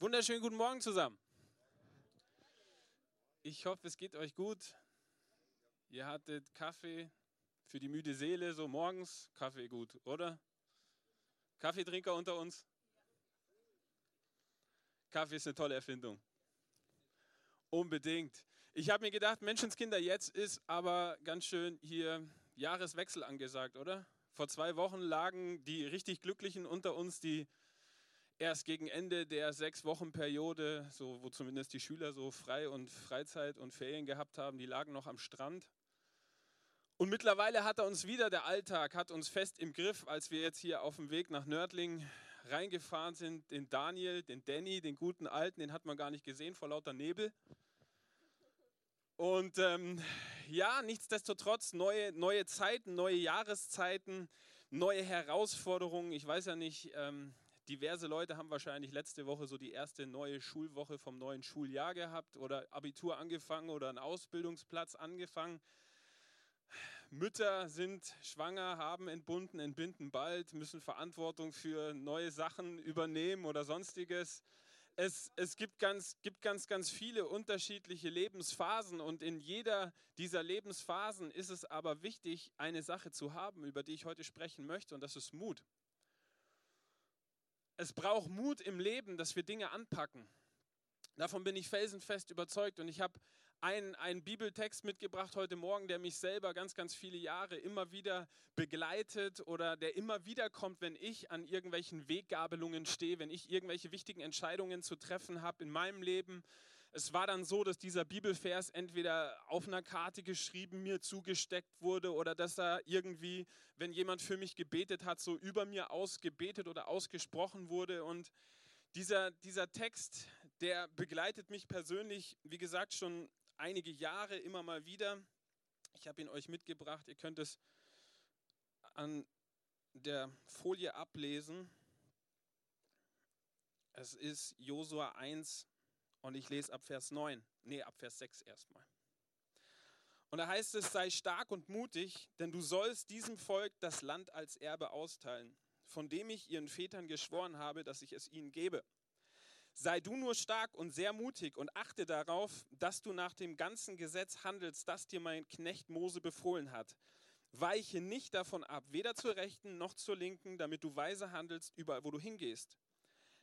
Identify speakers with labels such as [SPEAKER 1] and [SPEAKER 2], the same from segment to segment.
[SPEAKER 1] Wunderschönen guten Morgen zusammen. Ich hoffe, es geht euch gut. Ihr hattet Kaffee für die müde Seele, so morgens. Kaffee gut, oder? Kaffeetrinker unter uns? Kaffee ist eine tolle Erfindung. Unbedingt. Ich habe mir gedacht, Menschenskinder, jetzt ist aber ganz schön hier Jahreswechsel angesagt, oder? Vor zwei Wochen lagen die richtig Glücklichen unter uns, die erst gegen Ende der sechs Wochen Periode, so wo zumindest die Schüler so frei und Freizeit und Ferien gehabt haben, die lagen noch am Strand. Und mittlerweile hat er uns wieder der Alltag, hat uns fest im Griff, als wir jetzt hier auf dem Weg nach Nördling reingefahren sind. Den Daniel, den Danny, den guten Alten, den hat man gar nicht gesehen vor lauter Nebel. Und ähm, ja, nichtsdestotrotz neue, neue Zeiten, neue Jahreszeiten, neue Herausforderungen. Ich weiß ja nicht, ähm, Diverse Leute haben wahrscheinlich letzte Woche so die erste neue Schulwoche vom neuen Schuljahr gehabt oder Abitur angefangen oder einen Ausbildungsplatz angefangen. Mütter sind schwanger, haben entbunden, entbinden bald, müssen Verantwortung für neue Sachen übernehmen oder sonstiges. Es, es gibt, ganz, gibt ganz, ganz viele unterschiedliche Lebensphasen und in jeder dieser Lebensphasen ist es aber wichtig, eine Sache zu haben, über die ich heute sprechen möchte und das ist Mut. Es braucht Mut im Leben, dass wir Dinge anpacken. Davon bin ich felsenfest überzeugt. Und ich habe einen, einen Bibeltext mitgebracht heute Morgen, der mich selber ganz, ganz viele Jahre immer wieder begleitet oder der immer wieder kommt, wenn ich an irgendwelchen Weggabelungen stehe, wenn ich irgendwelche wichtigen Entscheidungen zu treffen habe in meinem Leben, es war dann so, dass dieser Bibelvers entweder auf einer Karte geschrieben mir zugesteckt wurde oder dass er irgendwie, wenn jemand für mich gebetet hat, so über mir ausgebetet oder ausgesprochen wurde. Und dieser, dieser Text, der begleitet mich persönlich, wie gesagt, schon einige Jahre immer mal wieder. Ich habe ihn euch mitgebracht. Ihr könnt es an der Folie ablesen. Es ist Josua 1, und ich lese ab Vers 9, nee, ab Vers 6 erstmal. Und da heißt es, sei stark und mutig, denn du sollst diesem Volk das Land als Erbe austeilen, von dem ich ihren Vätern geschworen habe, dass ich es ihnen gebe. Sei du nur stark und sehr mutig und achte darauf, dass du nach dem ganzen Gesetz handelst, das dir mein Knecht Mose befohlen hat. Weiche nicht davon ab, weder zur rechten noch zur linken, damit du weise handelst überall, wo du hingehst.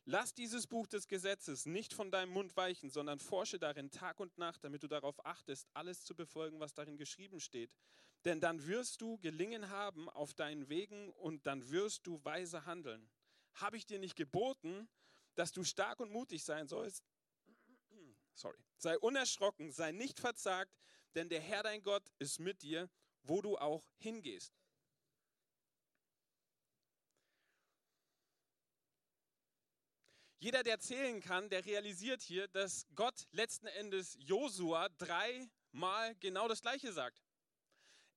[SPEAKER 1] Lass dieses Buch des Gesetzes nicht von deinem Mund weichen, sondern forsche darin Tag und Nacht, damit du darauf achtest, alles zu befolgen, was darin geschrieben steht. Denn dann wirst du gelingen haben auf deinen Wegen und dann wirst du weise handeln. Habe ich dir nicht geboten, dass du stark und mutig sein sollst? Sorry. Sei unerschrocken, sei nicht verzagt, denn der Herr dein Gott ist mit dir, wo du auch hingehst. Jeder, der zählen kann, der realisiert hier, dass Gott letzten Endes Josua dreimal genau das Gleiche sagt.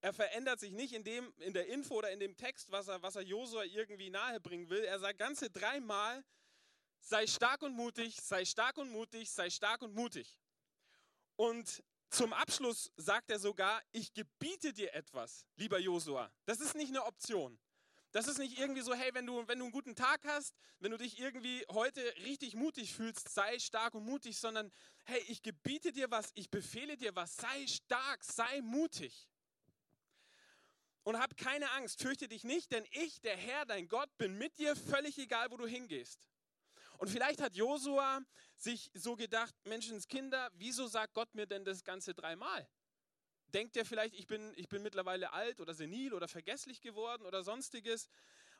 [SPEAKER 1] Er verändert sich nicht in, dem, in der Info oder in dem Text, was er, was er Josua irgendwie nahebringen will. Er sagt ganze dreimal, sei stark und mutig, sei stark und mutig, sei stark und mutig. Und zum Abschluss sagt er sogar, ich gebiete dir etwas, lieber Josua. Das ist nicht eine Option. Das ist nicht irgendwie so, hey, wenn du, wenn du einen guten Tag hast, wenn du dich irgendwie heute richtig mutig fühlst, sei stark und mutig, sondern hey, ich gebiete dir was, ich befehle dir was, sei stark, sei mutig. Und hab keine Angst, fürchte dich nicht, denn ich, der Herr, dein Gott, bin mit dir, völlig egal, wo du hingehst. Und vielleicht hat Josua sich so gedacht, Menschenskinder, wieso sagt Gott mir denn das Ganze dreimal? Denkt ihr vielleicht, ich bin, ich bin mittlerweile alt oder senil oder vergesslich geworden oder sonstiges.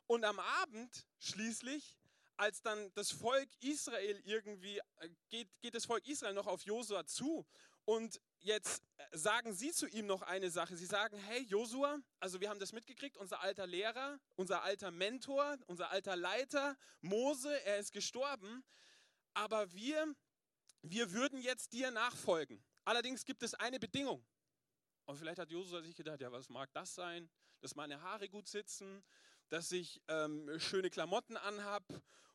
[SPEAKER 1] Und am Abend schließlich, als dann das Volk Israel irgendwie, äh, geht, geht das Volk Israel noch auf Josua zu und jetzt äh, sagen sie zu ihm noch eine Sache. Sie sagen, hey Josua, also wir haben das mitgekriegt, unser alter Lehrer, unser alter Mentor, unser alter Leiter, Mose, er ist gestorben, aber wir, wir würden jetzt dir nachfolgen. Allerdings gibt es eine Bedingung. Und vielleicht hat Josua sich gedacht, ja, was mag das sein? Dass meine Haare gut sitzen, dass ich ähm, schöne Klamotten anhab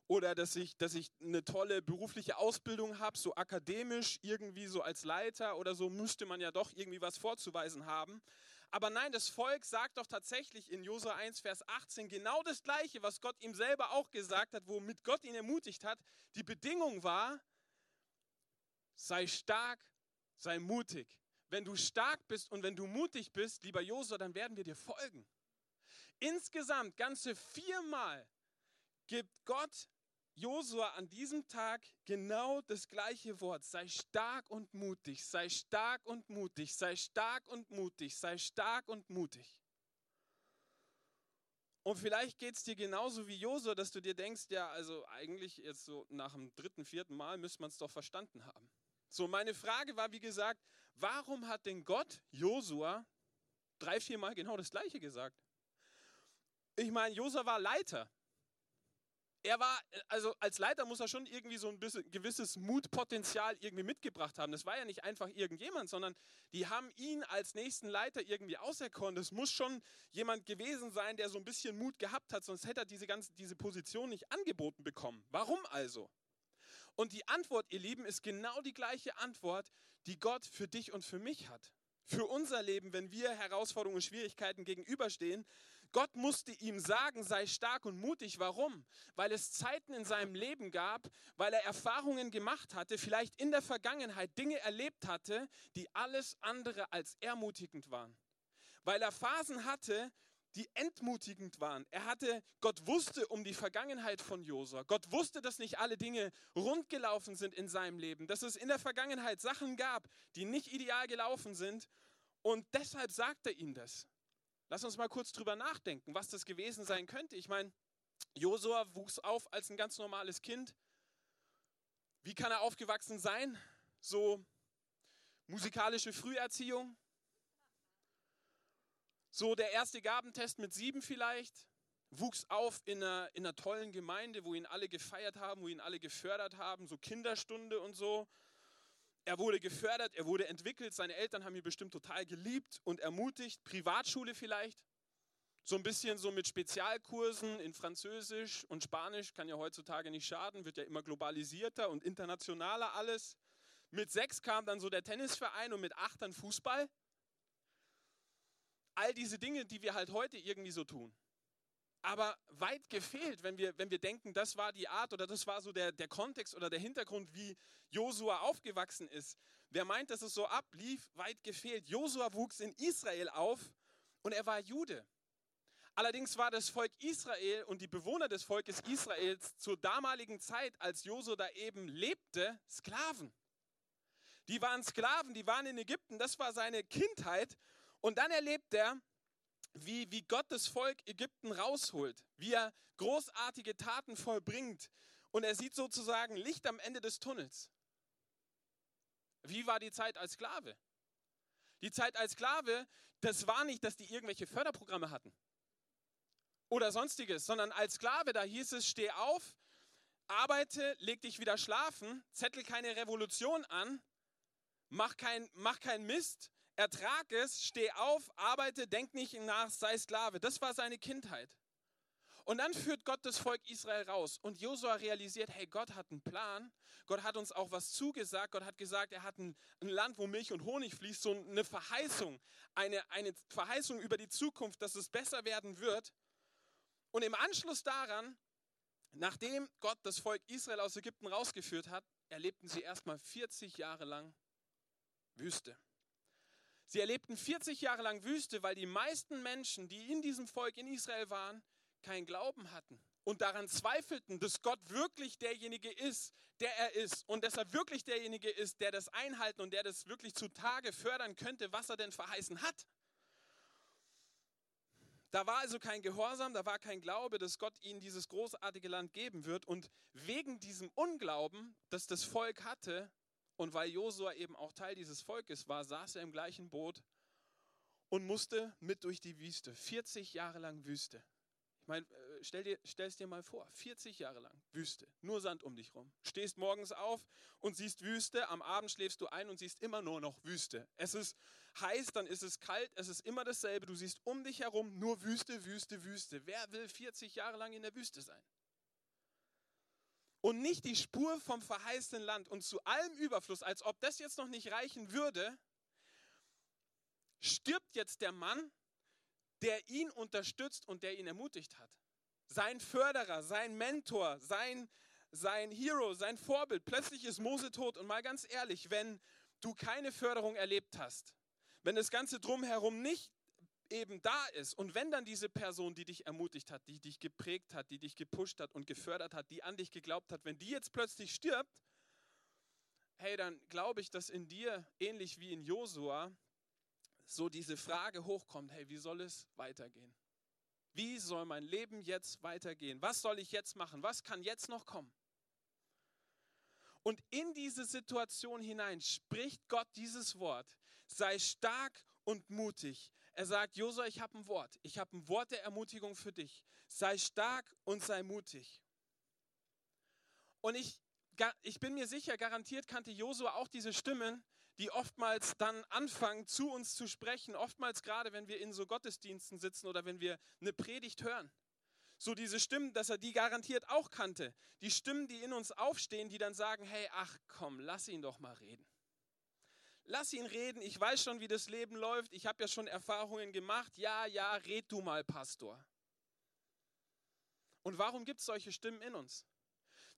[SPEAKER 1] oder dass ich, dass ich eine tolle berufliche Ausbildung habe, so akademisch, irgendwie so als Leiter oder so, müsste man ja doch irgendwie was vorzuweisen haben. Aber nein, das Volk sagt doch tatsächlich in Josua 1, Vers 18 genau das Gleiche, was Gott ihm selber auch gesagt hat, womit Gott ihn ermutigt hat. Die Bedingung war, sei stark, sei mutig. Wenn du stark bist und wenn du mutig bist, lieber Josua, dann werden wir dir folgen. Insgesamt ganze viermal gibt Gott Josua an diesem Tag genau das gleiche Wort. Sei stark und mutig, sei stark und mutig, sei stark und mutig, sei stark und mutig. Und vielleicht geht es dir genauso wie Josua, dass du dir denkst, ja, also eigentlich jetzt so nach dem dritten, vierten Mal müsste man es doch verstanden haben. So, meine Frage war, wie gesagt, warum hat denn Gott Josua drei, vier Mal genau das Gleiche gesagt? Ich meine, Josua war Leiter er war, also als Leiter muss er schon irgendwie so ein bisschen gewisses Mutpotenzial irgendwie mitgebracht haben. Das war ja nicht einfach irgendjemand, sondern die haben ihn als nächsten Leiter irgendwie auserkoren. Das muss schon jemand gewesen sein, der so ein bisschen Mut gehabt hat, sonst hätte er diese ganze, diese Position nicht angeboten bekommen. Warum also? Und die Antwort, ihr Lieben, ist genau die gleiche Antwort, die Gott für dich und für mich hat. Für unser Leben, wenn wir Herausforderungen und Schwierigkeiten gegenüberstehen, Gott musste ihm sagen, sei stark und mutig. Warum? Weil es Zeiten in seinem Leben gab, weil er Erfahrungen gemacht hatte, vielleicht in der Vergangenheit Dinge erlebt hatte, die alles andere als ermutigend waren. Weil er Phasen hatte, die entmutigend waren. Er hatte, Gott wusste um die Vergangenheit von Josua. Gott wusste, dass nicht alle Dinge rundgelaufen sind in seinem Leben, dass es in der Vergangenheit Sachen gab, die nicht ideal gelaufen sind. Und deshalb sagt er ihm das. Lass uns mal kurz drüber nachdenken, was das gewesen sein könnte. Ich meine, Josua wuchs auf als ein ganz normales Kind. Wie kann er aufgewachsen sein? So musikalische Früherziehung. So der erste Gabentest mit sieben vielleicht. Wuchs auf in einer, in einer tollen Gemeinde, wo ihn alle gefeiert haben, wo ihn alle gefördert haben, so Kinderstunde und so. Er wurde gefördert, er wurde entwickelt, seine Eltern haben ihn bestimmt total geliebt und ermutigt. Privatschule vielleicht, so ein bisschen so mit Spezialkursen in Französisch und Spanisch, kann ja heutzutage nicht schaden, wird ja immer globalisierter und internationaler alles. Mit sechs kam dann so der Tennisverein und mit acht dann Fußball. All diese Dinge, die wir halt heute irgendwie so tun aber weit gefehlt, wenn wir, wenn wir denken, das war die Art oder das war so der, der Kontext oder der Hintergrund, wie Josua aufgewachsen ist. Wer meint, dass es so ablief, weit gefehlt. Josua wuchs in Israel auf und er war Jude. Allerdings war das Volk Israel und die Bewohner des Volkes Israels zur damaligen Zeit, als Josua da eben lebte, Sklaven. Die waren Sklaven, die waren in Ägypten, das war seine Kindheit. Und dann erlebt er, wie, wie Gott das Volk Ägypten rausholt, wie er großartige Taten vollbringt. Und er sieht sozusagen Licht am Ende des Tunnels. Wie war die Zeit als Sklave? Die Zeit als Sklave, das war nicht, dass die irgendwelche Förderprogramme hatten oder sonstiges, sondern als Sklave, da hieß es, steh auf, arbeite, leg dich wieder schlafen, zettel keine Revolution an, mach kein, mach kein Mist, ertrag es, steh auf, arbeite, denk nicht nach, sei Sklave. Das war seine Kindheit. Und dann führt Gott das Volk Israel raus. Und Josua realisiert, hey, Gott hat einen Plan. Gott hat uns auch was zugesagt. Gott hat gesagt, er hat ein, ein Land, wo Milch und Honig fließt, so eine Verheißung. Eine, eine Verheißung über die Zukunft, dass es besser werden wird. Und im Anschluss daran, nachdem Gott das Volk Israel aus Ägypten rausgeführt hat, erlebten sie erstmal 40 Jahre lang Wüste. Sie erlebten 40 Jahre lang Wüste, weil die meisten Menschen, die in diesem Volk in Israel waren, keinen Glauben hatten und daran zweifelten, dass Gott wirklich derjenige ist, der er ist und dass er wirklich derjenige ist, der das einhalten und der das wirklich zutage fördern könnte, was er denn verheißen hat. Da war also kein Gehorsam, da war kein Glaube, dass Gott ihnen dieses großartige Land geben wird. Und wegen diesem Unglauben, das das Volk hatte, und weil Josua eben auch Teil dieses Volkes war, saß er im gleichen Boot und musste mit durch die Wüste. 40 Jahre lang Wüste. Ich meine, äh, stell dir, es dir mal vor, 40 Jahre lang Wüste, nur Sand um dich rum. Stehst morgens auf und siehst Wüste, am Abend schläfst du ein und siehst immer nur noch Wüste. Es ist heiß, dann ist es kalt, es ist immer dasselbe. Du siehst um dich herum nur Wüste, Wüste, Wüste. Wer will 40 Jahre lang in der Wüste sein? Und nicht die Spur vom verheißenen Land und zu allem Überfluss, als ob das jetzt noch nicht reichen würde, stirbt jetzt der Mann, der ihn unterstützt und der ihn ermutigt hat. Sein Förderer, sein Mentor, sein, sein Hero, sein Vorbild. Plötzlich ist Mose tot. Und mal ganz ehrlich, wenn du keine Förderung erlebt hast, wenn das Ganze drumherum nicht eben da ist und wenn dann diese Person, die dich ermutigt hat, die dich geprägt hat, die dich gepusht hat und gefördert hat, die an dich geglaubt hat, wenn die jetzt plötzlich stirbt, hey, dann glaube ich, dass in dir, ähnlich wie in Josua, so diese Frage hochkommt, hey, wie soll es weitergehen? Wie soll mein Leben jetzt weitergehen? Was soll ich jetzt machen? Was kann jetzt noch kommen? Und in diese Situation hinein spricht Gott dieses Wort. Sei stark und mutig. Er sagt, Josua, ich habe ein Wort. Ich habe ein Wort der Ermutigung für dich. Sei stark und sei mutig. Und ich, ich bin mir sicher, garantiert kannte Josua auch diese Stimmen, die oftmals dann anfangen, zu uns zu sprechen. Oftmals gerade, wenn wir in so Gottesdiensten sitzen oder wenn wir eine Predigt hören. So diese Stimmen, dass er die garantiert auch kannte. Die Stimmen, die in uns aufstehen, die dann sagen, hey, ach komm, lass ihn doch mal reden. Lass ihn reden, ich weiß schon, wie das Leben läuft, ich habe ja schon Erfahrungen gemacht. Ja, ja, red du mal, Pastor. Und warum gibt es solche Stimmen in uns?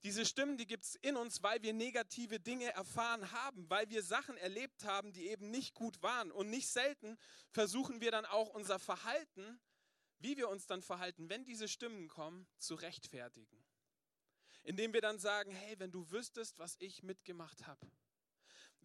[SPEAKER 1] Diese Stimmen, die gibt es in uns, weil wir negative Dinge erfahren haben, weil wir Sachen erlebt haben, die eben nicht gut waren. Und nicht selten versuchen wir dann auch unser Verhalten wie wir uns dann verhalten, wenn diese Stimmen kommen, zu rechtfertigen. Indem wir dann sagen, hey, wenn du wüsstest, was ich mitgemacht habe,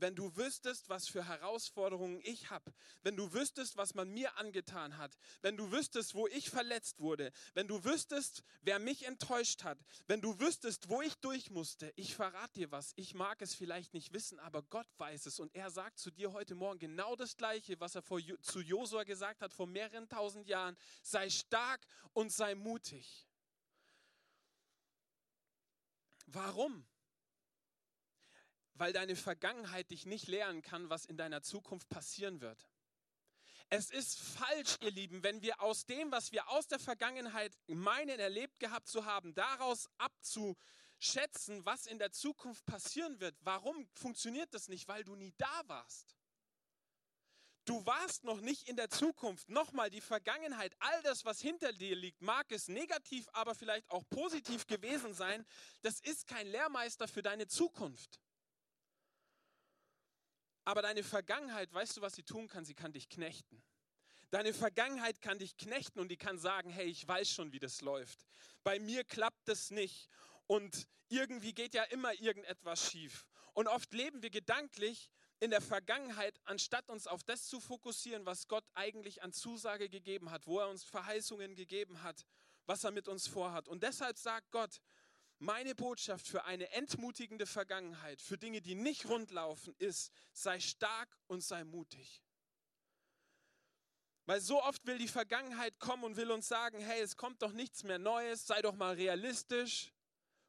[SPEAKER 1] wenn du wüsstest, was für Herausforderungen ich habe, wenn du wüsstest, was man mir angetan hat, wenn du wüsstest, wo ich verletzt wurde, wenn du wüsstest, wer mich enttäuscht hat, wenn du wüsstest, wo ich durch musste, ich verrate dir was, ich mag es vielleicht nicht wissen, aber Gott weiß es und er sagt zu dir heute Morgen genau das Gleiche, was er vor, zu Josua gesagt hat vor mehreren tausend Jahren, sei stark und sei mutig. Warum? Weil deine Vergangenheit dich nicht lehren kann, was in deiner Zukunft passieren wird. Es ist falsch, ihr Lieben, wenn wir aus dem, was wir aus der Vergangenheit meinen, erlebt gehabt zu haben, daraus abzuschätzen, was in der Zukunft passieren wird. Warum funktioniert das nicht? Weil du nie da warst. Du warst noch nicht in der Zukunft. Nochmal, die Vergangenheit, all das, was hinter dir liegt, mag es negativ, aber vielleicht auch positiv gewesen sein. Das ist kein Lehrmeister für deine Zukunft. Aber deine Vergangenheit, weißt du, was sie tun kann? Sie kann dich knechten. Deine Vergangenheit kann dich knechten und die kann sagen, hey, ich weiß schon, wie das läuft. Bei mir klappt das nicht und irgendwie geht ja immer irgendetwas schief. Und oft leben wir gedanklich in der Vergangenheit, anstatt uns auf das zu fokussieren, was Gott eigentlich an Zusage gegeben hat, wo er uns Verheißungen gegeben hat, was er mit uns vorhat. Und deshalb sagt Gott, meine Botschaft für eine entmutigende Vergangenheit, für Dinge, die nicht rundlaufen, ist, sei stark und sei mutig. Weil so oft will die Vergangenheit kommen und will uns sagen, hey, es kommt doch nichts mehr Neues, sei doch mal realistisch,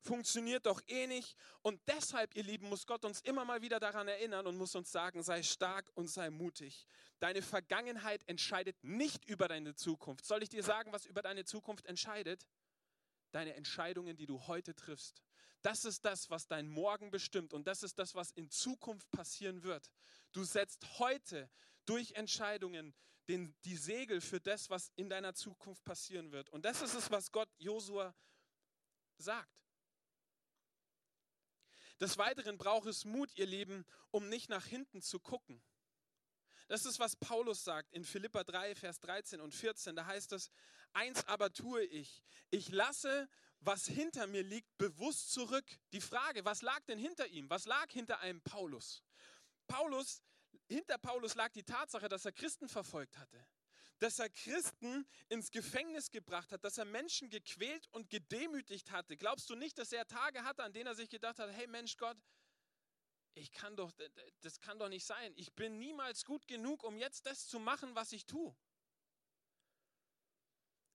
[SPEAKER 1] funktioniert doch eh nicht. Und deshalb, ihr Lieben, muss Gott uns immer mal wieder daran erinnern und muss uns sagen, sei stark und sei mutig. Deine Vergangenheit entscheidet nicht über deine Zukunft. Soll ich dir sagen, was über deine Zukunft entscheidet? Deine Entscheidungen, die du heute triffst. Das ist das, was dein Morgen bestimmt und das ist das, was in Zukunft passieren wird. Du setzt heute durch Entscheidungen den, die Segel für das, was in deiner Zukunft passieren wird. Und das ist es, was Gott Josua sagt. Des Weiteren braucht es Mut, ihr Lieben, um nicht nach hinten zu gucken. Das ist, was Paulus sagt in Philippa 3, Vers 13 und 14. Da heißt es, eins aber tue ich. Ich lasse, was hinter mir liegt, bewusst zurück. Die Frage, was lag denn hinter ihm? Was lag hinter einem Paulus? Paulus, hinter Paulus lag die Tatsache, dass er Christen verfolgt hatte dass er Christen ins Gefängnis gebracht hat, dass er Menschen gequält und gedemütigt hatte. Glaubst du nicht, dass er Tage hatte, an denen er sich gedacht hat, hey Mensch Gott, ich kann doch, das kann doch nicht sein. Ich bin niemals gut genug, um jetzt das zu machen, was ich tue.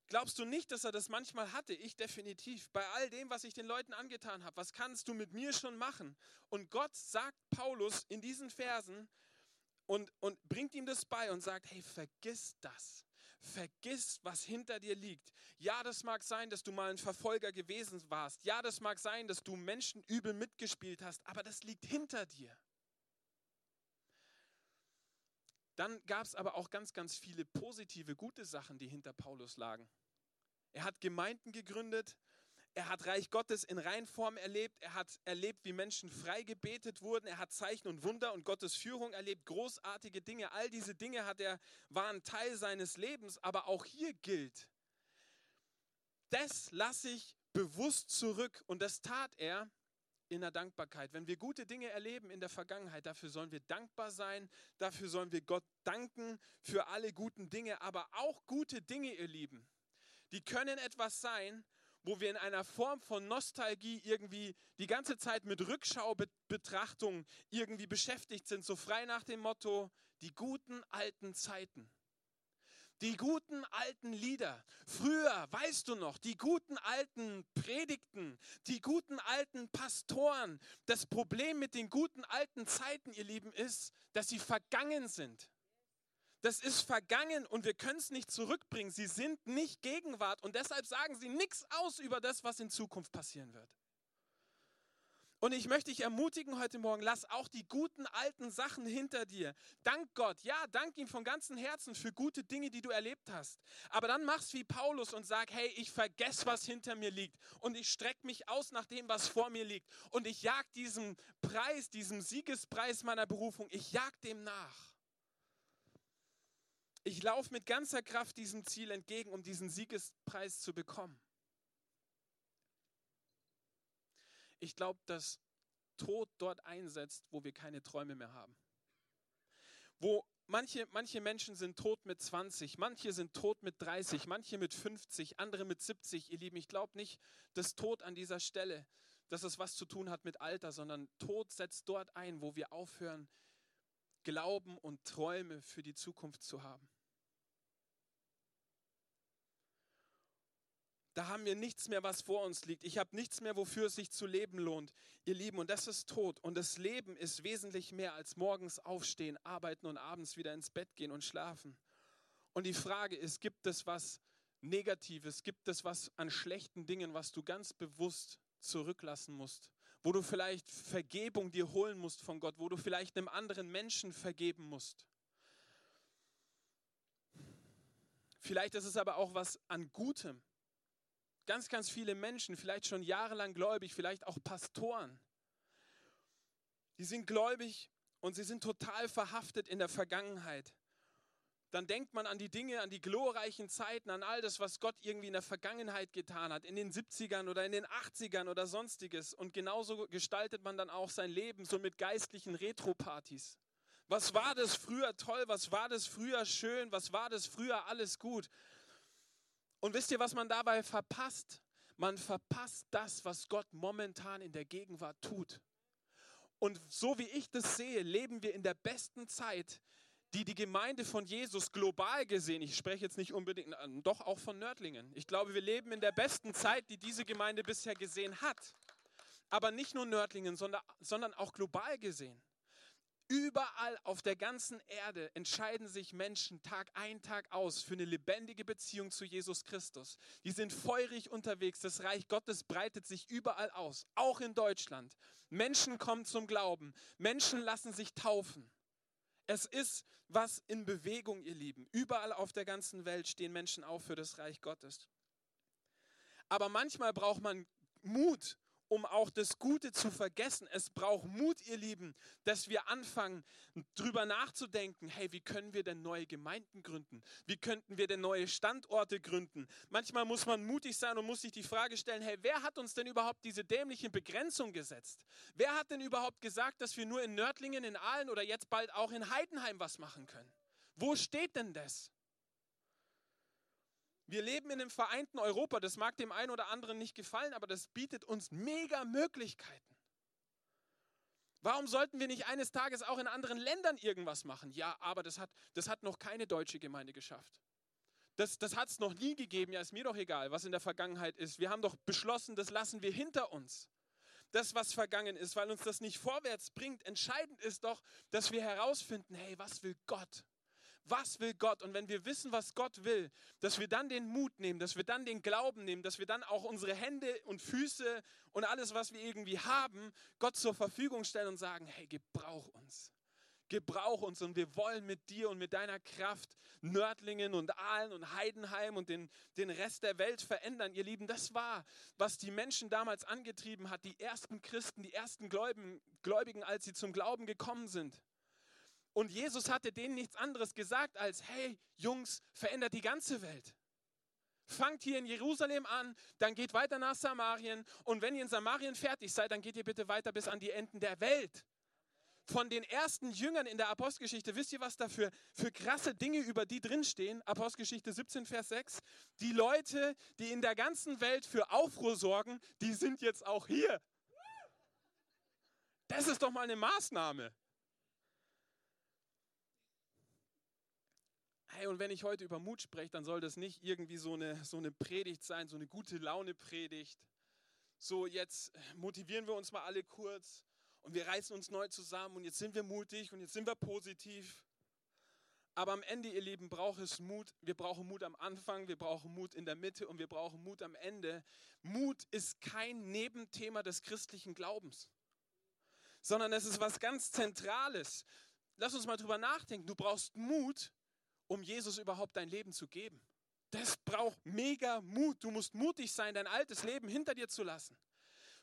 [SPEAKER 1] Glaubst du nicht, dass er das manchmal hatte? Ich definitiv. Bei all dem, was ich den Leuten angetan habe, was kannst du mit mir schon machen? Und Gott sagt Paulus in diesen Versen und, und bringt ihm das bei und sagt, hey, vergiss das. Vergiss, was hinter dir liegt. Ja, das mag sein, dass du mal ein Verfolger gewesen warst. Ja, das mag sein, dass du Menschen übel mitgespielt hast, aber das liegt hinter dir. Dann gab es aber auch ganz, ganz viele positive, gute Sachen, die hinter Paulus lagen. Er hat Gemeinden gegründet, er hat Reich Gottes in Reinform erlebt, er hat erlebt, wie Menschen frei gebetet wurden, er hat Zeichen und Wunder und Gottes Führung erlebt, großartige Dinge. All diese Dinge hat er, waren Teil seines Lebens, aber auch hier gilt, das lasse ich bewusst zurück und das tat er in der Dankbarkeit. Wenn wir gute Dinge erleben in der Vergangenheit, dafür sollen wir dankbar sein, dafür sollen wir Gott danken für alle guten Dinge, aber auch gute Dinge, ihr Lieben. Die können etwas sein, wo wir in einer Form von Nostalgie irgendwie die ganze Zeit mit Rückschaubetrachtung irgendwie beschäftigt sind, so frei nach dem Motto, die guten alten Zeiten. Die guten alten Lieder. Früher, weißt du noch, die guten alten Predigten, die guten alten Pastoren. Das Problem mit den guten alten Zeiten, ihr Lieben, ist, dass sie vergangen sind. Das ist vergangen und wir können es nicht zurückbringen. Sie sind nicht Gegenwart und deshalb sagen sie nichts aus über das, was in Zukunft passieren wird. Und ich möchte dich ermutigen heute Morgen, lass auch die guten alten Sachen hinter dir. Dank Gott, ja, dank ihm von ganzem Herzen für gute Dinge, die du erlebt hast. Aber dann mach's wie Paulus und sag, hey, ich vergesse, was hinter mir liegt und ich strecke mich aus nach dem, was vor mir liegt. Und ich jag diesem Preis, diesem Siegespreis meiner Berufung, ich jag dem nach. Ich laufe mit ganzer Kraft diesem Ziel entgegen, um diesen Siegespreis zu bekommen. Ich glaube, dass Tod dort einsetzt, wo wir keine Träume mehr haben. Wo manche, manche Menschen sind tot mit 20, manche sind tot mit 30, manche mit 50, andere mit 70. Ihr Lieben, ich glaube nicht, dass Tod an dieser Stelle, dass es was zu tun hat mit Alter, sondern Tod setzt dort ein, wo wir aufhören, Glauben und Träume für die Zukunft zu haben. Da haben wir nichts mehr, was vor uns liegt. Ich habe nichts mehr, wofür es sich zu leben lohnt, ihr Lieben. Und das ist Tod. Und das Leben ist wesentlich mehr als morgens aufstehen, arbeiten und abends wieder ins Bett gehen und schlafen. Und die Frage ist, gibt es was Negatives? Gibt es was an schlechten Dingen, was du ganz bewusst zurücklassen musst? Wo du vielleicht Vergebung dir holen musst von Gott, wo du vielleicht einem anderen Menschen vergeben musst? Vielleicht ist es aber auch was an Gutem, Ganz, ganz viele Menschen, vielleicht schon jahrelang gläubig, vielleicht auch Pastoren, die sind gläubig und sie sind total verhaftet in der Vergangenheit. Dann denkt man an die Dinge, an die glorreichen Zeiten, an all das, was Gott irgendwie in der Vergangenheit getan hat, in den 70ern oder in den 80ern oder sonstiges. Und genauso gestaltet man dann auch sein Leben so mit geistlichen Retro-Partys. Was war das früher toll? Was war das früher schön? Was war das früher alles gut? Und wisst ihr, was man dabei verpasst? Man verpasst das, was Gott momentan in der Gegenwart tut. Und so wie ich das sehe, leben wir in der besten Zeit, die die Gemeinde von Jesus global gesehen, ich spreche jetzt nicht unbedingt, doch auch von Nördlingen. Ich glaube, wir leben in der besten Zeit, die diese Gemeinde bisher gesehen hat. Aber nicht nur Nördlingen, sondern, sondern auch global gesehen. Überall auf der ganzen Erde entscheiden sich Menschen Tag ein, Tag aus für eine lebendige Beziehung zu Jesus Christus. Die sind feurig unterwegs. Das Reich Gottes breitet sich überall aus, auch in Deutschland. Menschen kommen zum Glauben. Menschen lassen sich taufen. Es ist was in Bewegung, ihr Lieben. Überall auf der ganzen Welt stehen Menschen auf für das Reich Gottes. Aber manchmal braucht man Mut um auch das Gute zu vergessen. Es braucht Mut, ihr Lieben, dass wir anfangen, drüber nachzudenken, hey, wie können wir denn neue Gemeinden gründen? Wie könnten wir denn neue Standorte gründen? Manchmal muss man mutig sein und muss sich die Frage stellen, hey, wer hat uns denn überhaupt diese dämliche Begrenzung gesetzt? Wer hat denn überhaupt gesagt, dass wir nur in Nördlingen, in Aalen oder jetzt bald auch in Heidenheim was machen können? Wo steht denn das? Wir leben in einem vereinten Europa. Das mag dem einen oder anderen nicht gefallen, aber das bietet uns mega Möglichkeiten. Warum sollten wir nicht eines Tages auch in anderen Ländern irgendwas machen? Ja, aber das hat, das hat noch keine deutsche Gemeinde geschafft. Das, das hat es noch nie gegeben. Ja, ist mir doch egal, was in der Vergangenheit ist. Wir haben doch beschlossen, das lassen wir hinter uns. Das, was vergangen ist, weil uns das nicht vorwärts bringt. Entscheidend ist doch, dass wir herausfinden, hey, was will Gott? Was will Gott? Und wenn wir wissen, was Gott will, dass wir dann den Mut nehmen, dass wir dann den Glauben nehmen, dass wir dann auch unsere Hände und Füße und alles, was wir irgendwie haben, Gott zur Verfügung stellen und sagen, hey, gebrauch uns. gebrauch uns und wir wollen mit dir und mit deiner Kraft Nördlingen und Aalen und Heidenheim und den, den Rest der Welt verändern. Ihr Lieben, das war, was die Menschen damals angetrieben hat, die ersten Christen, die ersten Gläubigen, Gläubigen als sie zum Glauben gekommen sind. Und Jesus hatte denen nichts anderes gesagt als, hey Jungs, verändert die ganze Welt. Fangt hier in Jerusalem an, dann geht weiter nach Samarien und wenn ihr in Samarien fertig seid, dann geht ihr bitte weiter bis an die Enden der Welt. Von den ersten Jüngern in der Apostelgeschichte, wisst ihr, was da für, für krasse Dinge über die drinstehen? Apostelgeschichte 17, Vers 6. Die Leute, die in der ganzen Welt für Aufruhr sorgen, die sind jetzt auch hier. Das ist doch mal eine Maßnahme. Hey, und wenn ich heute über Mut spreche, dann soll das nicht irgendwie so eine, so eine Predigt sein, so eine gute Laune-Predigt. So, jetzt motivieren wir uns mal alle kurz und wir reißen uns neu zusammen und jetzt sind wir mutig und jetzt sind wir positiv. Aber am Ende, ihr Lieben, braucht es Mut. Wir brauchen Mut am Anfang, wir brauchen Mut in der Mitte und wir brauchen Mut am Ende. Mut ist kein Nebenthema des christlichen Glaubens, sondern es ist was ganz Zentrales. Lass uns mal drüber nachdenken. Du brauchst Mut, um Jesus überhaupt dein Leben zu geben. Das braucht mega Mut. Du musst mutig sein, dein altes Leben hinter dir zu lassen.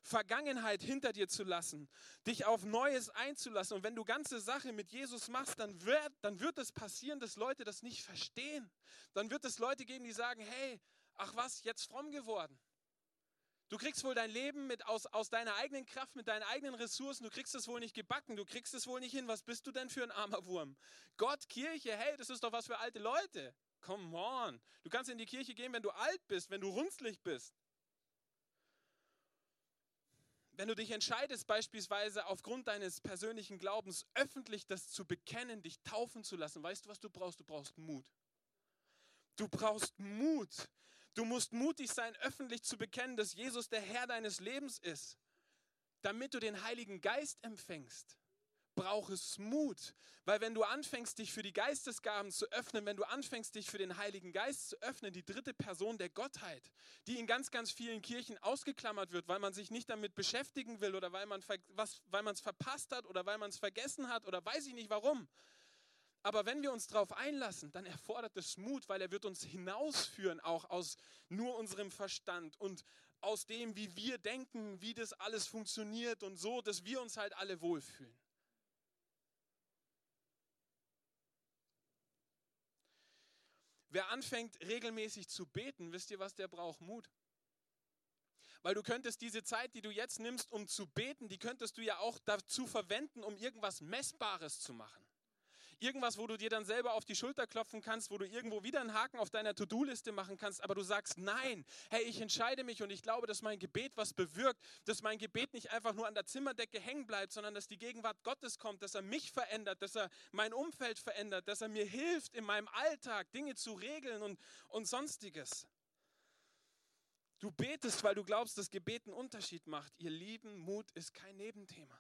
[SPEAKER 1] Vergangenheit hinter dir zu lassen, dich auf Neues einzulassen. Und wenn du ganze Sache mit Jesus machst, dann wird, dann wird es passieren, dass Leute das nicht verstehen. Dann wird es Leute geben, die sagen, hey, ach was, jetzt fromm geworden. Du kriegst wohl dein Leben mit aus, aus deiner eigenen Kraft, mit deinen eigenen Ressourcen, du kriegst es wohl nicht gebacken, du kriegst es wohl nicht hin. Was bist du denn für ein armer Wurm? Gott, Kirche, hey, das ist doch was für alte Leute. Come on. Du kannst in die Kirche gehen, wenn du alt bist, wenn du runzlig bist. Wenn du dich entscheidest, beispielsweise aufgrund deines persönlichen Glaubens öffentlich das zu bekennen, dich taufen zu lassen, weißt du, was du brauchst? Du brauchst Mut. Du brauchst Mut. Du musst mutig sein, öffentlich zu bekennen, dass Jesus der Herr deines Lebens ist. Damit du den Heiligen Geist empfängst, braucht es Mut. Weil wenn du anfängst, dich für die Geistesgaben zu öffnen, wenn du anfängst, dich für den Heiligen Geist zu öffnen, die dritte Person der Gottheit, die in ganz, ganz vielen Kirchen ausgeklammert wird, weil man sich nicht damit beschäftigen will oder weil man es verpasst hat oder weil man es vergessen hat oder weiß ich nicht warum. Aber wenn wir uns darauf einlassen, dann erfordert es Mut, weil er wird uns hinausführen, auch aus nur unserem Verstand und aus dem, wie wir denken, wie das alles funktioniert und so, dass wir uns halt alle wohlfühlen. Wer anfängt regelmäßig zu beten, wisst ihr was, der braucht Mut. Weil du könntest diese Zeit, die du jetzt nimmst, um zu beten, die könntest du ja auch dazu verwenden, um irgendwas Messbares zu machen. Irgendwas, wo du dir dann selber auf die Schulter klopfen kannst, wo du irgendwo wieder einen Haken auf deiner To-Do-Liste machen kannst, aber du sagst, nein, hey, ich entscheide mich und ich glaube, dass mein Gebet was bewirkt, dass mein Gebet nicht einfach nur an der Zimmerdecke hängen bleibt, sondern dass die Gegenwart Gottes kommt, dass er mich verändert, dass er mein Umfeld verändert, dass er mir hilft, in meinem Alltag Dinge zu regeln und, und sonstiges. Du betest, weil du glaubst, dass Gebet einen Unterschied macht. Ihr Lieben, Mut ist kein Nebenthema.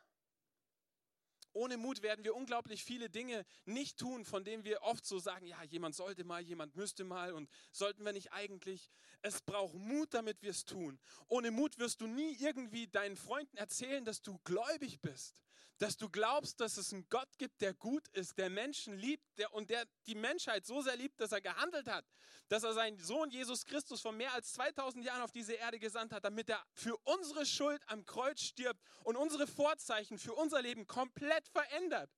[SPEAKER 1] Ohne Mut werden wir unglaublich viele Dinge nicht tun, von denen wir oft so sagen, ja, jemand sollte mal, jemand müsste mal und sollten wir nicht eigentlich. Es braucht Mut, damit wir es tun. Ohne Mut wirst du nie irgendwie deinen Freunden erzählen, dass du gläubig bist dass du glaubst, dass es einen Gott gibt, der gut ist, der Menschen liebt der, und der die Menschheit so sehr liebt, dass er gehandelt hat, dass er seinen Sohn Jesus Christus vor mehr als 2000 Jahren auf diese Erde gesandt hat, damit er für unsere Schuld am Kreuz stirbt und unsere Vorzeichen für unser Leben komplett verändert.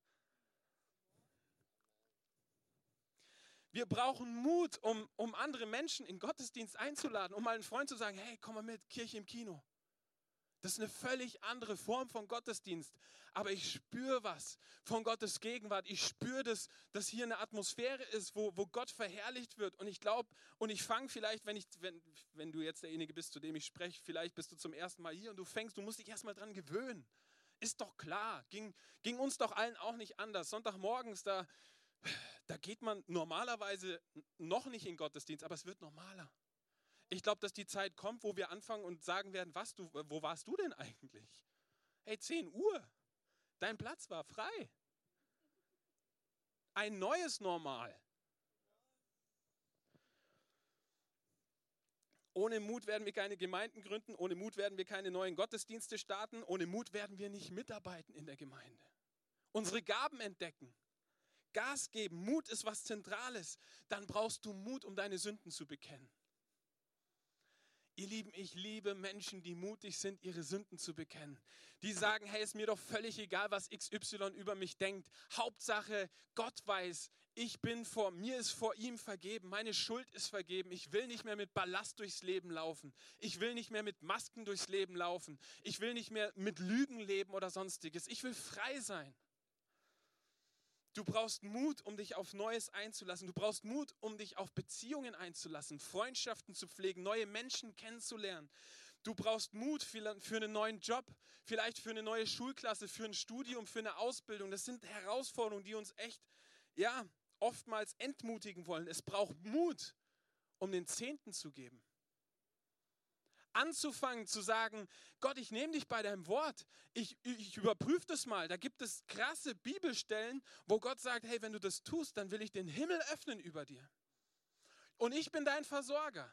[SPEAKER 1] Wir brauchen Mut, um, um andere Menschen in Gottesdienst einzuladen, um mal einen Freund zu sagen, hey, komm mal mit, Kirche im Kino. Das ist eine völlig andere Form von Gottesdienst. Aber ich spüre was von Gottes Gegenwart. Ich spüre, dass, dass hier eine Atmosphäre ist, wo, wo Gott verherrlicht wird. Und ich glaube, und ich fange vielleicht, wenn, ich, wenn, wenn du jetzt derjenige bist, zu dem ich spreche, vielleicht bist du zum ersten Mal hier und du fängst, du musst dich erstmal dran gewöhnen. Ist doch klar, ging, ging uns doch allen auch nicht anders. Sonntagmorgens, da, da geht man normalerweise noch nicht in Gottesdienst, aber es wird normaler. Ich glaube, dass die Zeit kommt, wo wir anfangen und sagen werden, was du, wo warst du denn eigentlich? Hey, 10 Uhr. Dein Platz war frei. Ein neues Normal. Ohne Mut werden wir keine Gemeinden gründen, ohne Mut werden wir keine neuen Gottesdienste starten, ohne Mut werden wir nicht mitarbeiten in der Gemeinde. unsere Gaben entdecken, Gas geben. Mut ist was Zentrales. Dann brauchst du Mut, um deine Sünden zu bekennen. Ihr Lieben, ich liebe Menschen, die mutig sind, ihre Sünden zu bekennen. Die sagen, hey, ist mir doch völlig egal, was XY über mich denkt. Hauptsache, Gott weiß, ich bin vor, mir ist vor ihm vergeben, meine Schuld ist vergeben. Ich will nicht mehr mit Ballast durchs Leben laufen. Ich will nicht mehr mit Masken durchs Leben laufen. Ich will nicht mehr mit Lügen leben oder sonstiges. Ich will frei sein. Du brauchst Mut, um dich auf Neues einzulassen. Du brauchst Mut, um dich auf Beziehungen einzulassen, Freundschaften zu pflegen, neue Menschen kennenzulernen. Du brauchst Mut für einen neuen Job, vielleicht für eine neue Schulklasse, für ein Studium, für eine Ausbildung. Das sind Herausforderungen, die uns echt, ja, oftmals entmutigen wollen. Es braucht Mut, um den Zehnten zu geben anzufangen zu sagen, Gott, ich nehme dich bei deinem Wort, ich, ich überprüfe das mal. Da gibt es krasse Bibelstellen, wo Gott sagt, hey, wenn du das tust, dann will ich den Himmel öffnen über dir. Und ich bin dein Versorger.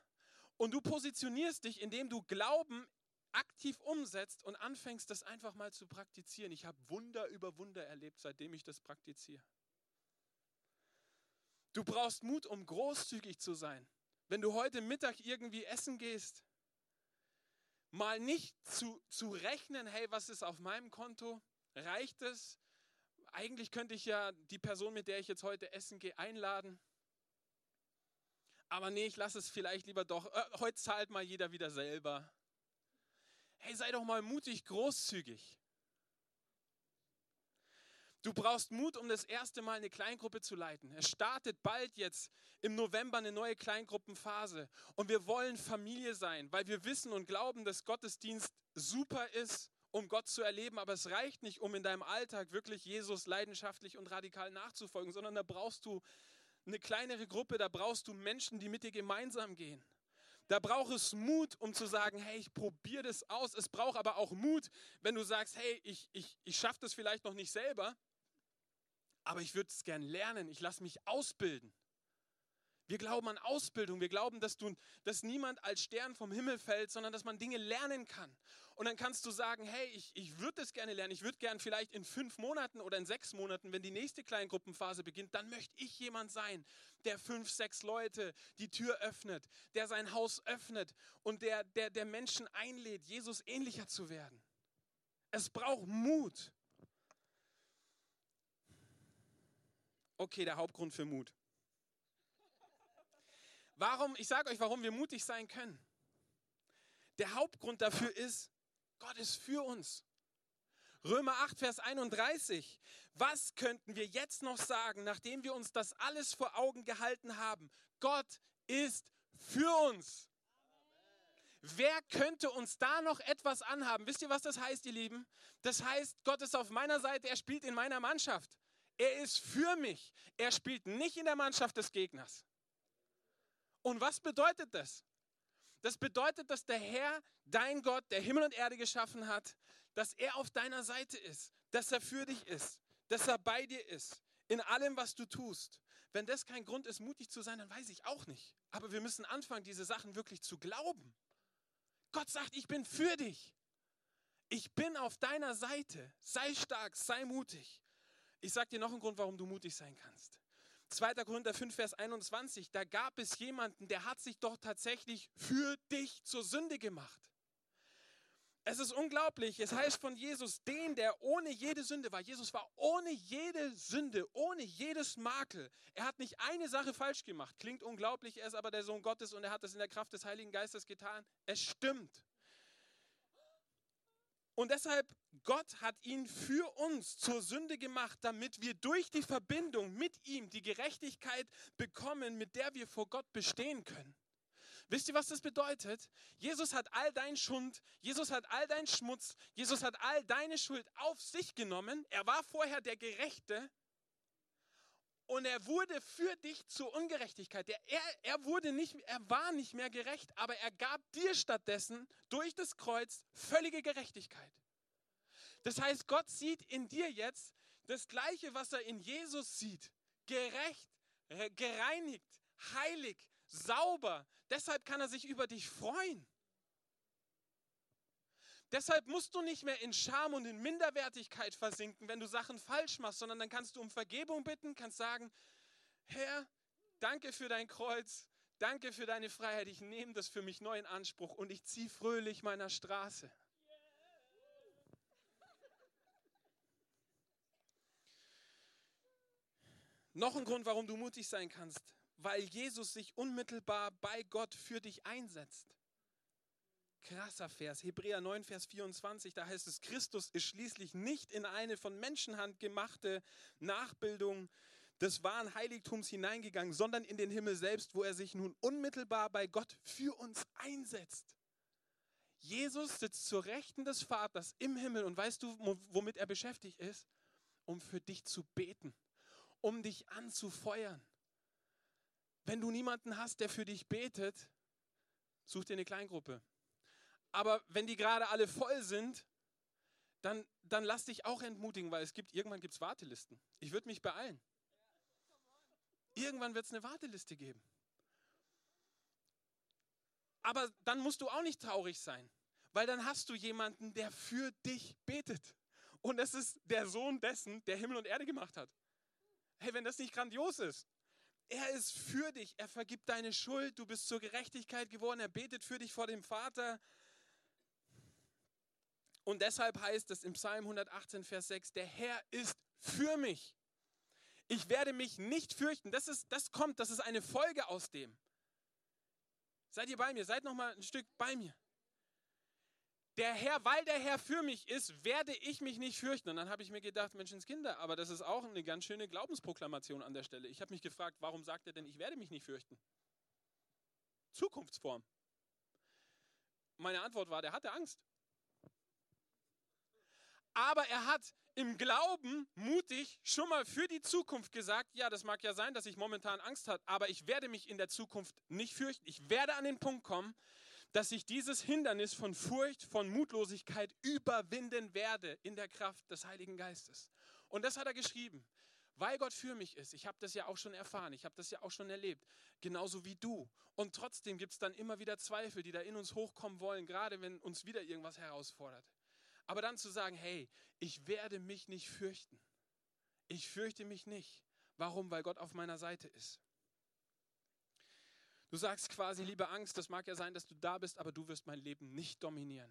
[SPEAKER 1] Und du positionierst dich, indem du Glauben aktiv umsetzt und anfängst, das einfach mal zu praktizieren. Ich habe Wunder über Wunder erlebt, seitdem ich das praktiziere. Du brauchst Mut, um großzügig zu sein. Wenn du heute Mittag irgendwie essen gehst, mal nicht zu, zu rechnen, hey, was ist auf meinem Konto? Reicht es? Eigentlich könnte ich ja die Person, mit der ich jetzt heute essen gehe, einladen. Aber nee, ich lasse es vielleicht lieber doch. Äh, heute zahlt mal jeder wieder selber. Hey, sei doch mal mutig, großzügig. Du brauchst Mut, um das erste Mal eine Kleingruppe zu leiten. Es startet bald jetzt im November eine neue Kleingruppenphase. Und wir wollen Familie sein, weil wir wissen und glauben, dass Gottesdienst super ist, um Gott zu erleben. Aber es reicht nicht, um in deinem Alltag wirklich Jesus leidenschaftlich und radikal nachzufolgen, sondern da brauchst du eine kleinere Gruppe, da brauchst du Menschen, die mit dir gemeinsam gehen. Da braucht es Mut, um zu sagen, hey, ich probiere das aus. Es braucht aber auch Mut, wenn du sagst, hey, ich, ich, ich schaffe das vielleicht noch nicht selber, aber ich würde es gern lernen, ich lasse mich ausbilden. Wir glauben an Ausbildung, wir glauben, dass, du, dass niemand als Stern vom Himmel fällt, sondern dass man Dinge lernen kann. Und dann kannst du sagen, hey, ich, ich würde es gerne lernen, ich würde gern vielleicht in fünf Monaten oder in sechs Monaten, wenn die nächste Kleingruppenphase beginnt, dann möchte ich jemand sein, der fünf, sechs Leute die Tür öffnet, der sein Haus öffnet und der, der, der Menschen einlädt, Jesus ähnlicher zu werden. Es braucht Mut. Okay, der Hauptgrund für Mut. Warum, ich sage euch, warum wir mutig sein können. Der Hauptgrund dafür ist, Gott ist für uns. Römer 8, Vers 31. Was könnten wir jetzt noch sagen, nachdem wir uns das alles vor Augen gehalten haben? Gott ist für uns. Wer könnte uns da noch etwas anhaben? Wisst ihr, was das heißt, ihr Lieben? Das heißt, Gott ist auf meiner Seite, er spielt in meiner Mannschaft. Er ist für mich. Er spielt nicht in der Mannschaft des Gegners. Und was bedeutet das? Das bedeutet, dass der Herr, dein Gott, der Himmel und Erde geschaffen hat, dass er auf deiner Seite ist, dass er für dich ist, dass er bei dir ist, in allem, was du tust. Wenn das kein Grund ist, mutig zu sein, dann weiß ich auch nicht. Aber wir müssen anfangen, diese Sachen wirklich zu glauben. Gott sagt, ich bin für dich. Ich bin auf deiner Seite. Sei stark, sei mutig. Ich sage dir noch einen Grund, warum du mutig sein kannst. 2. Korinther 5, Vers 21, da gab es jemanden, der hat sich doch tatsächlich für dich zur Sünde gemacht. Es ist unglaublich. Es heißt von Jesus, den, der ohne jede Sünde war. Jesus war ohne jede Sünde, ohne jedes Makel. Er hat nicht eine Sache falsch gemacht. Klingt unglaublich, er ist aber der Sohn Gottes und er hat es in der Kraft des Heiligen Geistes getan. Es stimmt. Und deshalb, Gott hat ihn für uns zur Sünde gemacht, damit wir durch die Verbindung mit ihm die Gerechtigkeit bekommen, mit der wir vor Gott bestehen können. Wisst ihr, was das bedeutet? Jesus hat all dein Schund, Jesus hat all dein Schmutz, Jesus hat all deine Schuld auf sich genommen. Er war vorher der Gerechte und er wurde für dich zur Ungerechtigkeit. Er, er, er, wurde nicht, er war nicht mehr gerecht, aber er gab dir stattdessen durch das Kreuz völlige Gerechtigkeit. Das heißt, Gott sieht in dir jetzt das Gleiche, was er in Jesus sieht. Gerecht, gereinigt, heilig, sauber. Deshalb kann er sich über dich freuen. Deshalb musst du nicht mehr in Scham und in Minderwertigkeit versinken, wenn du Sachen falsch machst, sondern dann kannst du um Vergebung bitten, kannst sagen, Herr, danke für dein Kreuz, danke für deine Freiheit, ich nehme das für mich neu in Anspruch und ich ziehe fröhlich meiner Straße. Noch ein Grund, warum du mutig sein kannst, weil Jesus sich unmittelbar bei Gott für dich einsetzt. Krasser Vers, Hebräer 9, Vers 24, da heißt es, Christus ist schließlich nicht in eine von Menschenhand gemachte Nachbildung des wahren Heiligtums hineingegangen, sondern in den Himmel selbst, wo er sich nun unmittelbar bei Gott für uns einsetzt. Jesus sitzt zur Rechten des Vaters im Himmel und weißt du, womit er beschäftigt ist? Um für dich zu beten um dich anzufeuern. Wenn du niemanden hast, der für dich betet, such dir eine Kleingruppe. Aber wenn die gerade alle voll sind, dann, dann lass dich auch entmutigen, weil es gibt, irgendwann gibt es Wartelisten. Ich würde mich beeilen. Irgendwann wird es eine Warteliste geben. Aber dann musst du auch nicht traurig sein, weil dann hast du jemanden, der für dich betet. Und es ist der Sohn dessen, der Himmel und Erde gemacht hat. Hey, wenn das nicht grandios ist. Er ist für dich, er vergibt deine Schuld, du bist zur Gerechtigkeit geworden, er betet für dich vor dem Vater. Und deshalb heißt es im Psalm 118, Vers 6, der Herr ist für mich. Ich werde mich nicht fürchten. Das, ist, das kommt, das ist eine Folge aus dem. Seid ihr bei mir? Seid noch mal ein Stück bei mir der Herr, weil der Herr für mich ist, werde ich mich nicht fürchten. Und dann habe ich mir gedacht, Menschenskinder, aber das ist auch eine ganz schöne Glaubensproklamation an der Stelle. Ich habe mich gefragt, warum sagt er denn, ich werde mich nicht fürchten? Zukunftsform. Meine Antwort war, der hatte Angst. Aber er hat im Glauben mutig schon mal für die Zukunft gesagt, ja, das mag ja sein, dass ich momentan Angst habe, aber ich werde mich in der Zukunft nicht fürchten. Ich werde an den Punkt kommen, dass ich dieses Hindernis von Furcht, von Mutlosigkeit überwinden werde in der Kraft des Heiligen Geistes. Und das hat er geschrieben, weil Gott für mich ist. Ich habe das ja auch schon erfahren, ich habe das ja auch schon erlebt, genauso wie du. Und trotzdem gibt es dann immer wieder Zweifel, die da in uns hochkommen wollen, gerade wenn uns wieder irgendwas herausfordert. Aber dann zu sagen, hey, ich werde mich nicht fürchten. Ich fürchte mich nicht. Warum? Weil Gott auf meiner Seite ist. Du sagst quasi, liebe Angst, das mag ja sein, dass du da bist, aber du wirst mein Leben nicht dominieren.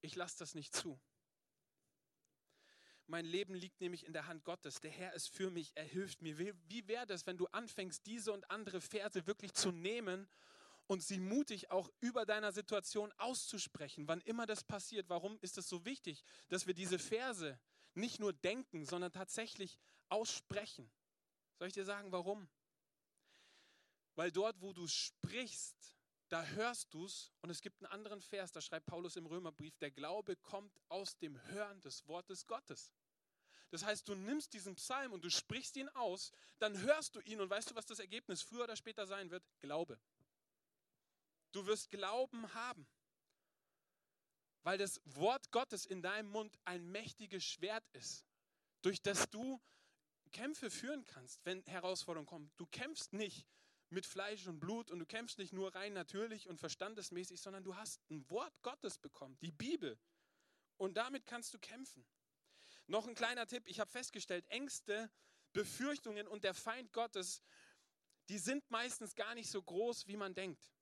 [SPEAKER 1] Ich lasse das nicht zu. Mein Leben liegt nämlich in der Hand Gottes. Der Herr ist für mich, er hilft mir. Wie wäre das, wenn du anfängst, diese und andere Verse wirklich zu nehmen und sie mutig auch über deiner Situation auszusprechen, wann immer das passiert? Warum ist es so wichtig, dass wir diese Verse nicht nur denken, sondern tatsächlich aussprechen? Soll ich dir sagen, warum? Weil dort, wo du sprichst, da hörst du es. Und es gibt einen anderen Vers, da schreibt Paulus im Römerbrief, der Glaube kommt aus dem Hören des Wortes Gottes. Das heißt, du nimmst diesen Psalm und du sprichst ihn aus, dann hörst du ihn und weißt du, was das Ergebnis früher oder später sein wird? Glaube. Du wirst Glauben haben, weil das Wort Gottes in deinem Mund ein mächtiges Schwert ist, durch das du Kämpfe führen kannst, wenn Herausforderungen kommen. Du kämpfst nicht mit Fleisch und Blut und du kämpfst nicht nur rein natürlich und verstandesmäßig, sondern du hast ein Wort Gottes bekommen, die Bibel. Und damit kannst du kämpfen. Noch ein kleiner Tipp, ich habe festgestellt, Ängste, Befürchtungen und der Feind Gottes, die sind meistens gar nicht so groß, wie man denkt.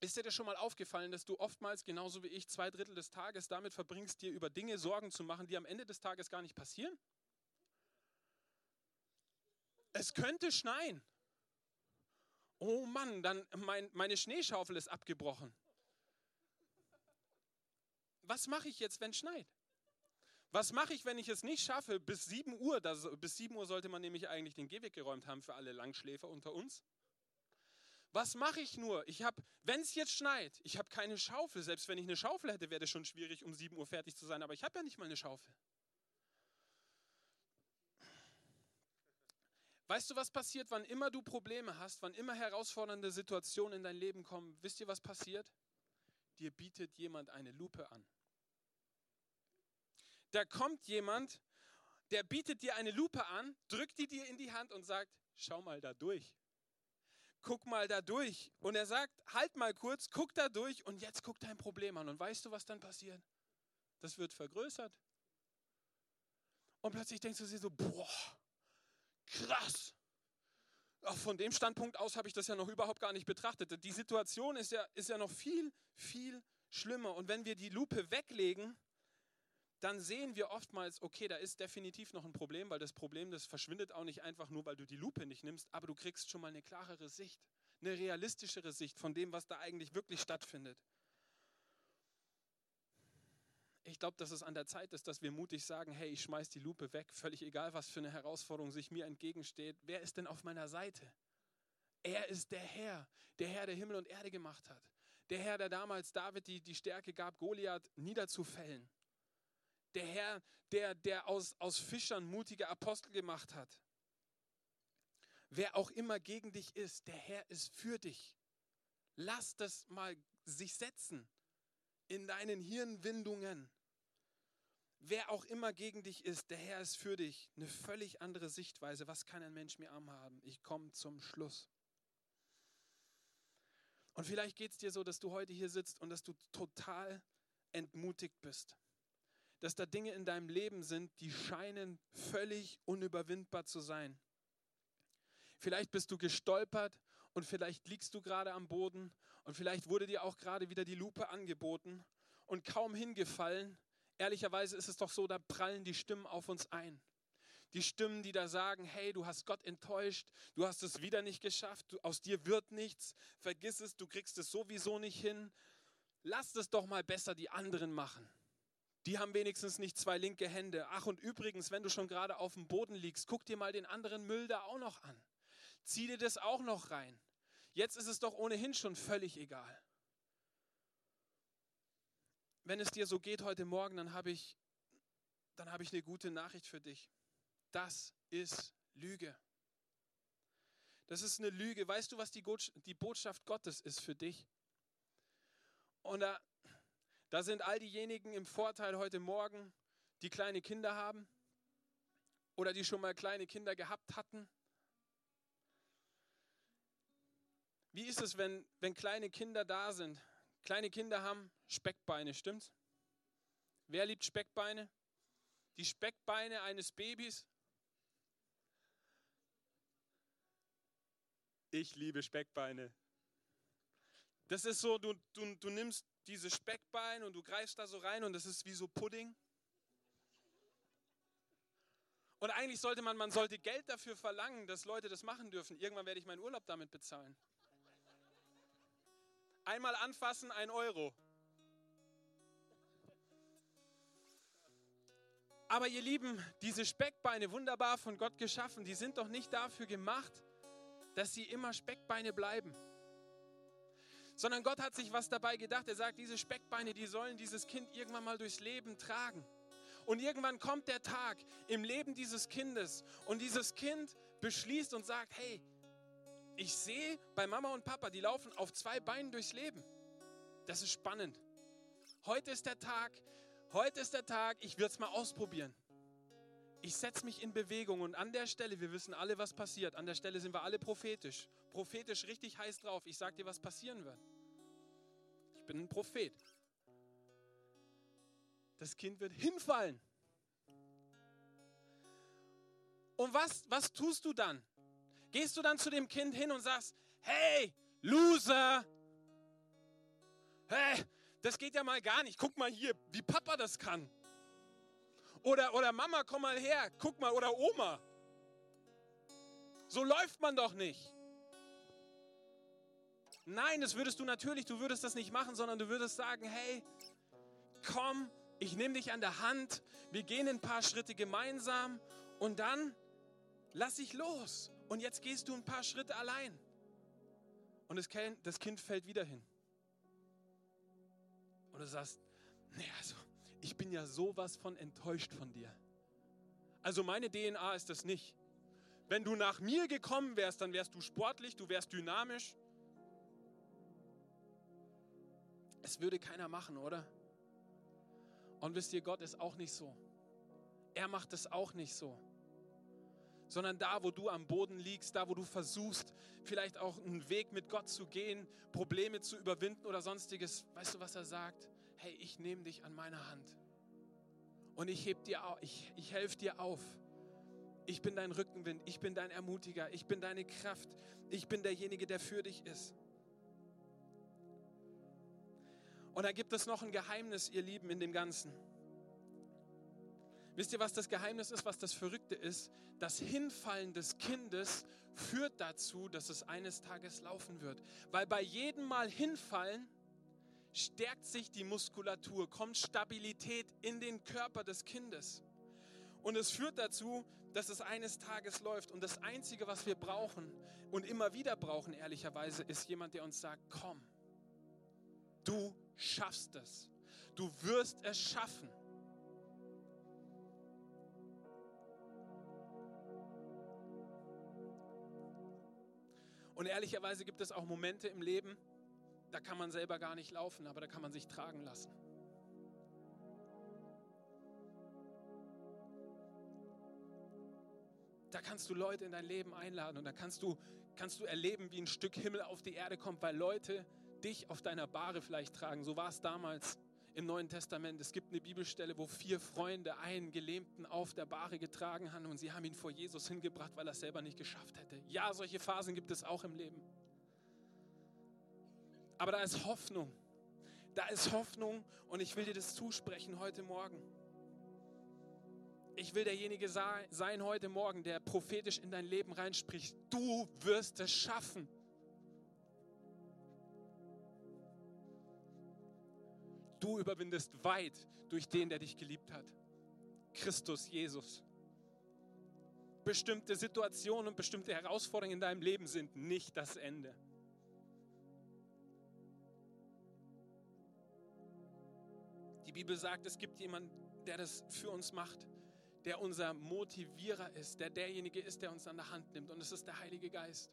[SPEAKER 1] Ist dir das schon mal aufgefallen, dass du oftmals, genauso wie ich, zwei Drittel des Tages damit verbringst, dir über Dinge Sorgen zu machen, die am Ende des Tages gar nicht passieren? Es könnte schneien. Oh Mann, dann mein, meine Schneeschaufel ist abgebrochen. Was mache ich jetzt, wenn es schneit? Was mache ich, wenn ich es nicht schaffe, bis 7 Uhr, das, bis 7 Uhr sollte man nämlich eigentlich den Gehweg geräumt haben für alle Langschläfer unter uns. Was mache ich nur? Ich habe, wenn es jetzt schneit, ich habe keine Schaufel. Selbst wenn ich eine Schaufel hätte, wäre es schon schwierig, um 7 Uhr fertig zu sein. Aber ich habe ja nicht mal eine Schaufel. Weißt du, was passiert, wann immer du Probleme hast, wann immer herausfordernde Situationen in dein Leben kommen? Wisst ihr, was passiert? Dir bietet jemand eine Lupe an. Da kommt jemand, der bietet dir eine Lupe an, drückt die dir in die Hand und sagt, schau mal da durch. guck mal da durch. Und er sagt, halt mal kurz, guck da durch und jetzt guck dein Problem an. Und weißt du, was dann passiert? Das wird vergrößert. Und plötzlich denkst du dir so, boah, krass. Auch von dem Standpunkt aus habe ich das ja noch überhaupt gar nicht betrachtet. Die Situation ist ja, ist ja noch viel, viel schlimmer. Und wenn wir die Lupe weglegen, dann sehen wir oftmals, okay, da ist definitiv noch ein Problem, weil das Problem, das verschwindet auch nicht einfach nur, weil du die Lupe nicht nimmst, aber du kriegst schon mal eine klarere Sicht, eine realistischere Sicht von dem, was da eigentlich wirklich stattfindet. Ich glaube, dass es an der Zeit ist, dass wir mutig sagen, hey, ich schmeiß die Lupe weg, völlig egal, was für eine Herausforderung sich mir entgegensteht. Wer ist denn auf meiner Seite? Er ist der Herr, der Herr, der Himmel und Erde gemacht hat. Der Herr, der damals David die, die Stärke gab, Goliath niederzufällen. Der Herr, der, der aus, aus Fischern mutige Apostel gemacht hat. Wer auch immer gegen dich ist, der Herr ist für dich. Lass das mal sich setzen in deinen Hirnwindungen. Wer auch immer gegen dich ist, der Herr ist für dich. Eine völlig andere Sichtweise. Was kann ein Mensch mir arm haben? Ich komme zum Schluss. Und vielleicht geht es dir so, dass du heute hier sitzt und dass du total entmutigt bist. Dass da Dinge in deinem Leben sind, die scheinen völlig unüberwindbar zu sein. Vielleicht bist du gestolpert und vielleicht liegst du gerade am Boden und vielleicht wurde dir auch gerade wieder die Lupe angeboten und kaum hingefallen. Ehrlicherweise ist es doch so, da prallen die Stimmen auf uns ein. Die Stimmen, die da sagen, hey, du hast Gott enttäuscht, du hast es wieder nicht geschafft, du, aus dir wird nichts, vergiss es, du kriegst es sowieso nicht hin. Lass es doch mal besser die anderen machen. Die haben wenigstens nicht zwei linke Hände. Ach und übrigens, wenn du schon gerade auf dem Boden liegst, guck dir mal den anderen Müll da auch noch an. Zieh dir das auch noch rein. Jetzt ist es doch ohnehin schon völlig egal. Wenn es dir so geht heute Morgen, dann habe ich, dann habe ich eine gute Nachricht für dich. Das ist Lüge. Das ist eine Lüge. Weißt du, was die, Botschaft Gottes ist für dich? Und da, da sind all diejenigen im Vorteil heute Morgen, die kleine Kinder haben oder die schon mal kleine Kinder gehabt hatten. Wie ist es, wenn, wenn kleine Kinder da sind? Kleine Kinder haben Speckbeine, stimmt's? Wer liebt Speckbeine? Die Speckbeine eines Babys Ich liebe Speckbeine. Das ist so, du, du, du nimmst diese Speckbeine und du greifst da so rein und das ist wie so Pudding. Und eigentlich sollte man, man sollte Geld dafür verlangen, dass Leute das machen dürfen. Irgendwann werde ich meinen Urlaub damit bezahlen. Einmal anfassen, ein Euro. Aber ihr Lieben, diese Speckbeine, wunderbar von Gott geschaffen, die sind doch nicht dafür gemacht, dass sie immer Speckbeine bleiben. Sondern Gott hat sich was dabei gedacht. Er sagt, diese Speckbeine, die sollen dieses Kind irgendwann mal durchs Leben tragen. Und irgendwann kommt der Tag im Leben dieses Kindes und dieses Kind beschließt und sagt, hey, ich sehe bei Mama und Papa, die laufen auf zwei Beinen durchs Leben. Das ist spannend. Heute ist der Tag, heute ist der Tag, ich würde es mal ausprobieren ich setze mich in Bewegung und an der Stelle, wir wissen alle, was passiert. An der Stelle sind wir alle prophetisch. Prophetisch richtig heiß drauf. Ich sage dir, was passieren wird. Ich bin ein Prophet. Das Kind wird hinfallen. Und was, was tust du dann? Gehst du dann zu dem Kind hin und sagst, hey, Loser, hey, das geht ja mal gar nicht. Guck mal hier, wie Papa das kann. Oder, oder Mama, komm mal her, guck mal, oder Oma. So läuft man doch nicht. Nein, das würdest du natürlich, du würdest das nicht machen, sondern du würdest sagen, hey, komm, ich nehme dich an der Hand, wir gehen ein paar Schritte gemeinsam und dann lass ich los. Und jetzt gehst du ein paar Schritte allein. Und das Kind, fällt wieder hin. Und du sagst, nee, also ich bin ja sowas von enttäuscht von dir. Also meine DNA ist das nicht. Wenn du nach mir gekommen wärst, dann wärst du sportlich, du wärst dynamisch. Es würde keiner machen, oder? Und wisst ihr, Gott ist auch nicht so. Er macht es auch nicht so. Sondern da, wo du am Boden liegst, da, wo du versuchst, vielleicht auch einen Weg mit Gott zu gehen, Probleme zu überwinden oder sonstiges. Weißt du, was er sagt? Hey, ich nehme dich an meine Hand und ich heb dir, ich, ich helfe dir auf. Ich bin dein Rückenwind, ich bin dein Ermutiger, ich bin deine Kraft, ich bin derjenige, der für dich ist. Und da gibt es noch ein Geheimnis, ihr Lieben, in dem Ganzen. Wisst ihr, was das Geheimnis ist, was das Verrückte ist? Das Hinfallen des Kindes führt dazu, dass es eines Tages laufen wird. Weil bei jedem Mal hinfallen stärkt sich die Muskulatur, kommt Stabilität in den Körper des Kindes. Und es führt dazu, dass es eines Tages läuft. Und das Einzige, was wir brauchen und immer wieder brauchen, ehrlicherweise, ist jemand, der uns sagt, komm, du schaffst es. Du wirst es schaffen. Und ehrlicherweise gibt es auch Momente im Leben, da kann man selber gar nicht laufen, aber da kann man sich tragen lassen. Da kannst du Leute in dein Leben einladen und da kannst du, kannst du erleben, wie ein Stück Himmel auf die Erde kommt, weil Leute dich auf deiner Bahre vielleicht tragen. So war es damals im Neuen Testament. Es gibt eine Bibelstelle, wo vier Freunde einen Gelähmten auf der Bahre getragen haben und sie haben ihn vor Jesus hingebracht, weil er es selber nicht geschafft hätte. Ja, solche Phasen gibt es auch im Leben. Aber da ist Hoffnung. Da ist Hoffnung und ich will dir das zusprechen heute Morgen. Ich will derjenige sein heute Morgen, der prophetisch in dein Leben reinspricht. Du wirst es schaffen. Du überwindest weit durch den, der dich geliebt hat. Christus Jesus. Bestimmte Situationen und bestimmte Herausforderungen in deinem Leben sind nicht das Ende. Die Bibel sagt, es gibt jemanden, der das für uns macht, der unser Motivierer ist, der derjenige ist, der uns an der Hand nimmt. Und es ist der Heilige Geist.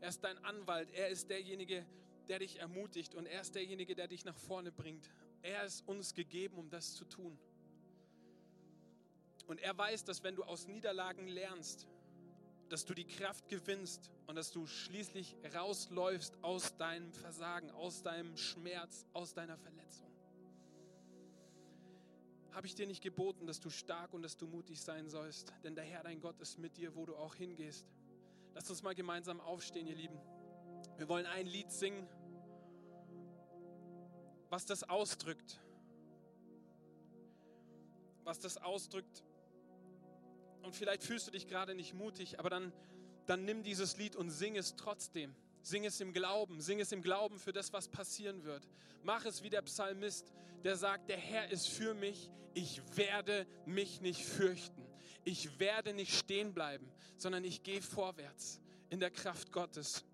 [SPEAKER 1] Er ist dein Anwalt, er ist derjenige, der dich ermutigt und er ist derjenige, der dich nach vorne bringt. Er ist uns gegeben, um das zu tun. Und er weiß, dass wenn du aus Niederlagen lernst, dass du die Kraft gewinnst und dass du schließlich rausläufst aus deinem Versagen, aus deinem Schmerz, aus deiner Verletzung. Habe ich dir nicht geboten, dass du stark und dass du mutig sein sollst? Denn der Herr, dein Gott, ist mit dir, wo du auch hingehst. Lass uns mal gemeinsam aufstehen, ihr Lieben. Wir wollen ein Lied singen was das ausdrückt. Was das ausdrückt. Und vielleicht fühlst du dich gerade nicht mutig, aber dann, dann nimm dieses Lied und sing es trotzdem. Sing es im Glauben, sing es im Glauben für das, was passieren wird. Mach es wie der Psalmist, der sagt, der Herr ist für mich, ich werde mich nicht fürchten. Ich werde nicht stehen bleiben, sondern ich gehe vorwärts in der Kraft Gottes.